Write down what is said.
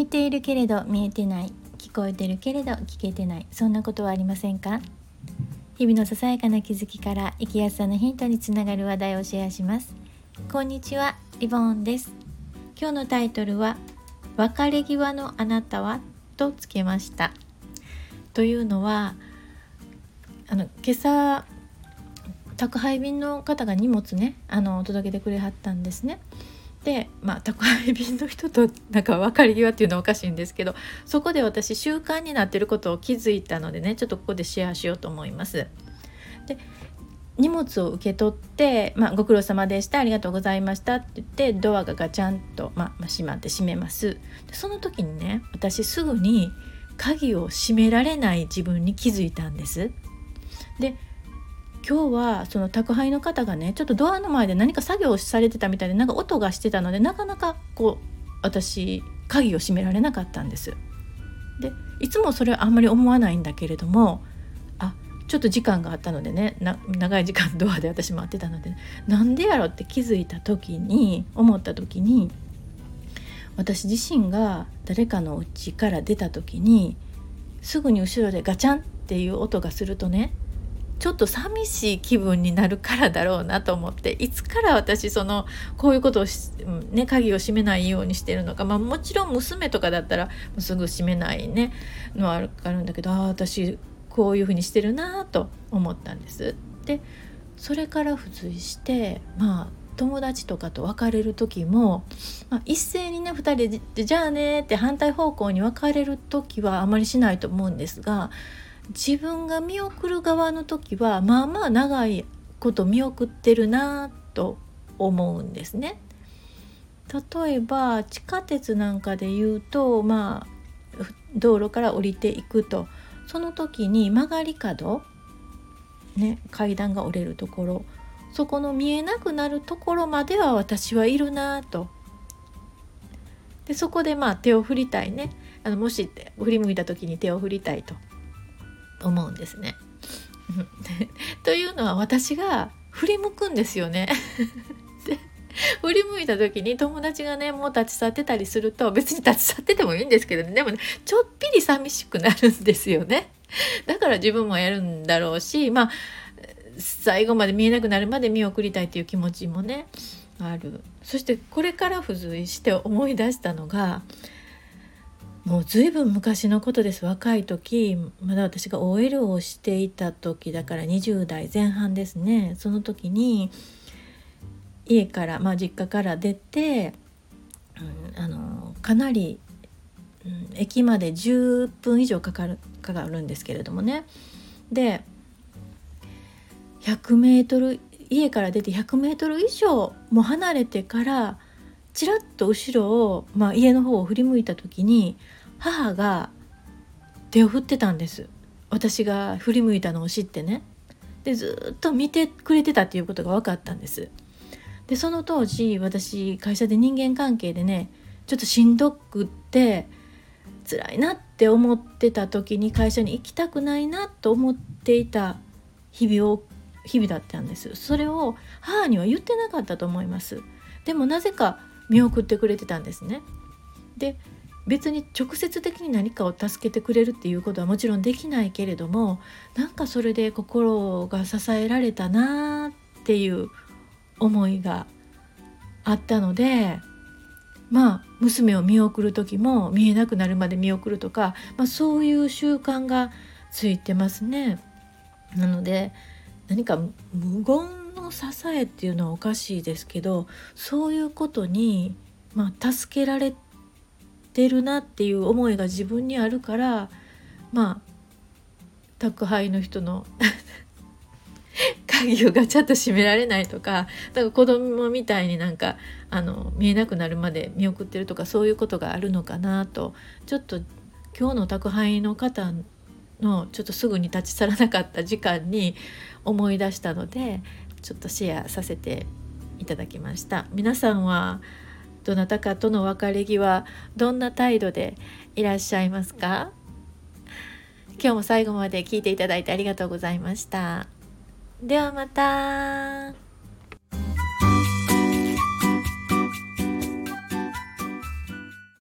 見ているけれど見えてない聞こえてるけれど聞けてない。そんなことはありませんか？日々のささやかな気づきから生きやすさのヒントにつながる話題をシェアします。こんにちはリボンです。今日のタイトルは別れ際のあなたはとつけました。というのはあの今朝宅配便の方が荷物ねあの届けてくれはったんですね。で、まあ、宅配便の人となんか別れ際っていうのはおかしいんですけどそこで私習慣になってることを気づいたのでねちょっとここでシェアしようと思います。で荷物を受け取って、まあ、ご苦労様でしたありがとうございましたって言ってドアがガチャンと、まあ閉まって閉めますでその時にね私すぐに鍵を閉められない自分に気づいたんですで今日はその宅配の方がねちょっとドアの前で何か作業をされてたみたいでなんか音がしてたのでなかなかこう私鍵を閉められなかったんです。でいつもそれはあんまり思わないんだけれどもあちょっと時間があったのでね長い時間ドアで私待ってたのでなんでやろって気づいた時に思った時に私自身が誰かの家から出た時にすぐに後ろでガチャンっていう音がするとねちょっと寂しい気分になるからだろうなと思っていつから私そのこういうことをね鍵を閉めないようにしてるのかまあもちろん娘とかだったらすぐ閉めないねのはあるんだけどああ私こういうふうにしてるなと思ったんです。でそれから付随してまあ友達とかと別れる時も、まあ、一斉にね2人で「じゃあね」って反対方向に別れる時はあまりしないと思うんですが自分が見送る側の時はまあまあ長いこと見送ってるなと思うんですね。例えば地下鉄なんかで言うとまあ道路から降りていくとその時に曲がり角ね階段が折れるところそこの見えなくなるところまでは私はいるなと。でそこでまあ手を振りたいねあのもし振り向いた時に手を振りたいと思うんですね。というのは私が振り向くんですよね。で振り向いた時に友達がねもう立ち去ってたりすると別に立ち去っててもいいんですけどねでもねちょっぴり寂しくなるんですよね。だから自分もやるんだろうしまあ最後まで見えなくなるまで見送りたいっていう気持ちもねあるそしてこれから付随して思い出したのがもう随分昔のことです。若い時まだ私が OL をしていた時だから20代前半ですね。その時に家からまあ実家から出て、うん、あのかなり、うん、駅まで10分以上かかるかかるんですけれどもね。で100メートル家から出て100メートル以上も離れてからちらっと後ろを、まあ、家の方を振り向いた時に母が手を振ってたんです。私が振り向いたのを知ってね。でずっと見てくれてたっていうことが分かったんです。でその当時私会社で人間関係でねちょっとしんどくって辛いなって思ってた時に会社に行きたくないなと思っていた日々を日々だったんです。それを母には言ってなかったと思います。でもなぜか見送ってくれてたんですねで別に直接的に何かを助けてくれるっていうことはもちろんできないけれどもなんかそれで心が支えられたなっていう思いがあったのでまあ娘を見送る時も見えなくなるまで見送るとか、まあ、そういう習慣がついてますね。なので何か無言の支えっていうのはおかしいですけどそういうことに、まあ、助けられてるなっていう思いが自分にあるからまあ宅配の人の 鍵をガチャッと閉められないとかだから子供みたいになんかあの見えなくなるまで見送ってるとかそういうことがあるのかなとちょっと今日の宅配の方のちょっとすぐに立ち去らなかった時間に思い出したのでちょっとシェアさせていただきました。皆さんはどなたかとの別れ際どんな態度でいらっしゃいますか？今日も最後まで聞いていただいてありがとうございました。ではまた。